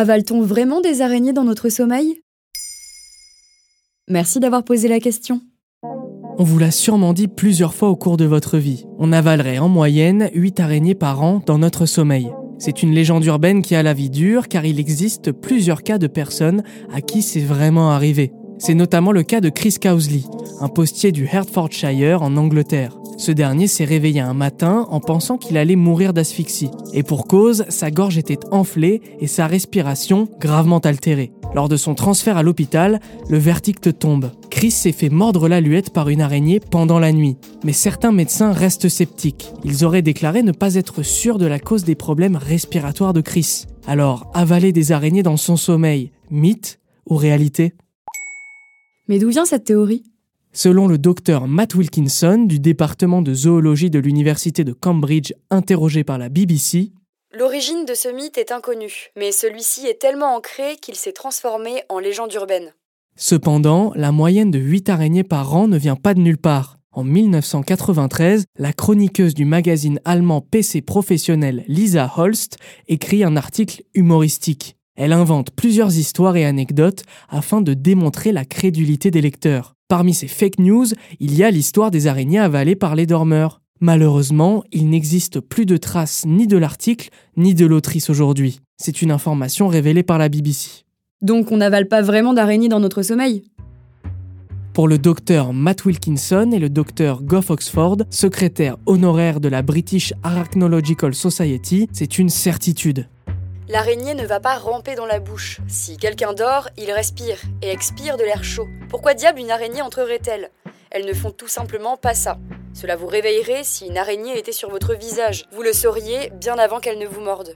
Avale-t-on vraiment des araignées dans notre sommeil? Merci d'avoir posé la question. On vous l'a sûrement dit plusieurs fois au cours de votre vie. On avalerait en moyenne 8 araignées par an dans notre sommeil. C'est une légende urbaine qui a la vie dure car il existe plusieurs cas de personnes à qui c'est vraiment arrivé. C'est notamment le cas de Chris Cowsley, un postier du Hertfordshire en Angleterre. Ce dernier s'est réveillé un matin en pensant qu'il allait mourir d'asphyxie. Et pour cause, sa gorge était enflée et sa respiration gravement altérée. Lors de son transfert à l'hôpital, le verdict tombe. Chris s'est fait mordre la luette par une araignée pendant la nuit. Mais certains médecins restent sceptiques. Ils auraient déclaré ne pas être sûrs de la cause des problèmes respiratoires de Chris. Alors, avaler des araignées dans son sommeil, mythe ou réalité? Mais d'où vient cette théorie? Selon le docteur Matt Wilkinson du département de zoologie de l'université de Cambridge interrogé par la BBC, L'origine de ce mythe est inconnue, mais celui-ci est tellement ancré qu'il s'est transformé en légende urbaine. Cependant, la moyenne de 8 araignées par an ne vient pas de nulle part. En 1993, la chroniqueuse du magazine allemand PC professionnel Lisa Holst écrit un article humoristique. Elle invente plusieurs histoires et anecdotes afin de démontrer la crédulité des lecteurs. Parmi ces fake news, il y a l'histoire des araignées avalées par les dormeurs. Malheureusement, il n'existe plus de traces ni de l'article ni de l'autrice aujourd'hui. C'est une information révélée par la BBC. Donc on n'avale pas vraiment d'araignées dans notre sommeil? Pour le docteur Matt Wilkinson et le docteur Gough Oxford, secrétaire honoraire de la British Arachnological Society, c'est une certitude. L'araignée ne va pas ramper dans la bouche. Si quelqu'un dort, il respire et expire de l'air chaud. Pourquoi diable une araignée entrerait-elle? Elles ne font tout simplement pas ça. Cela vous réveillerait si une araignée était sur votre visage. Vous le sauriez bien avant qu'elle ne vous morde.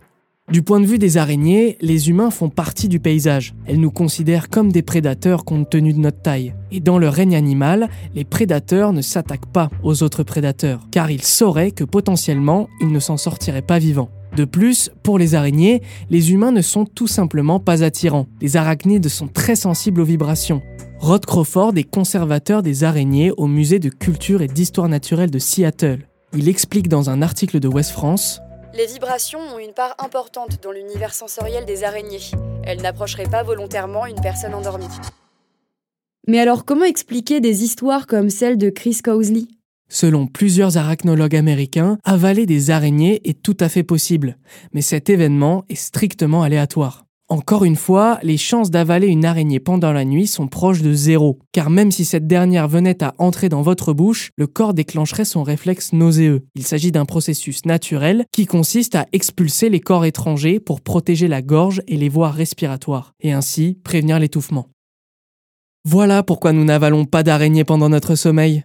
Du point de vue des araignées, les humains font partie du paysage. Elles nous considèrent comme des prédateurs compte tenu de notre taille. Et dans le règne animal, les prédateurs ne s'attaquent pas aux autres prédateurs, car ils sauraient que potentiellement, ils ne s'en sortiraient pas vivants. De plus, pour les araignées, les humains ne sont tout simplement pas attirants. Les arachnides sont très sensibles aux vibrations. Rod Crawford est conservateur des araignées au musée de culture et d'histoire naturelle de Seattle. Il explique dans un article de West France Les vibrations ont une part importante dans l'univers sensoriel des araignées. Elles n'approcheraient pas volontairement une personne endormie. Mais alors comment expliquer des histoires comme celle de Chris Cowsley? Selon plusieurs arachnologues américains, avaler des araignées est tout à fait possible, mais cet événement est strictement aléatoire. Encore une fois, les chances d'avaler une araignée pendant la nuit sont proches de zéro, car même si cette dernière venait à entrer dans votre bouche, le corps déclencherait son réflexe nauséeux. Il s'agit d'un processus naturel qui consiste à expulser les corps étrangers pour protéger la gorge et les voies respiratoires, et ainsi prévenir l'étouffement. Voilà pourquoi nous n'avalons pas d'araignées pendant notre sommeil.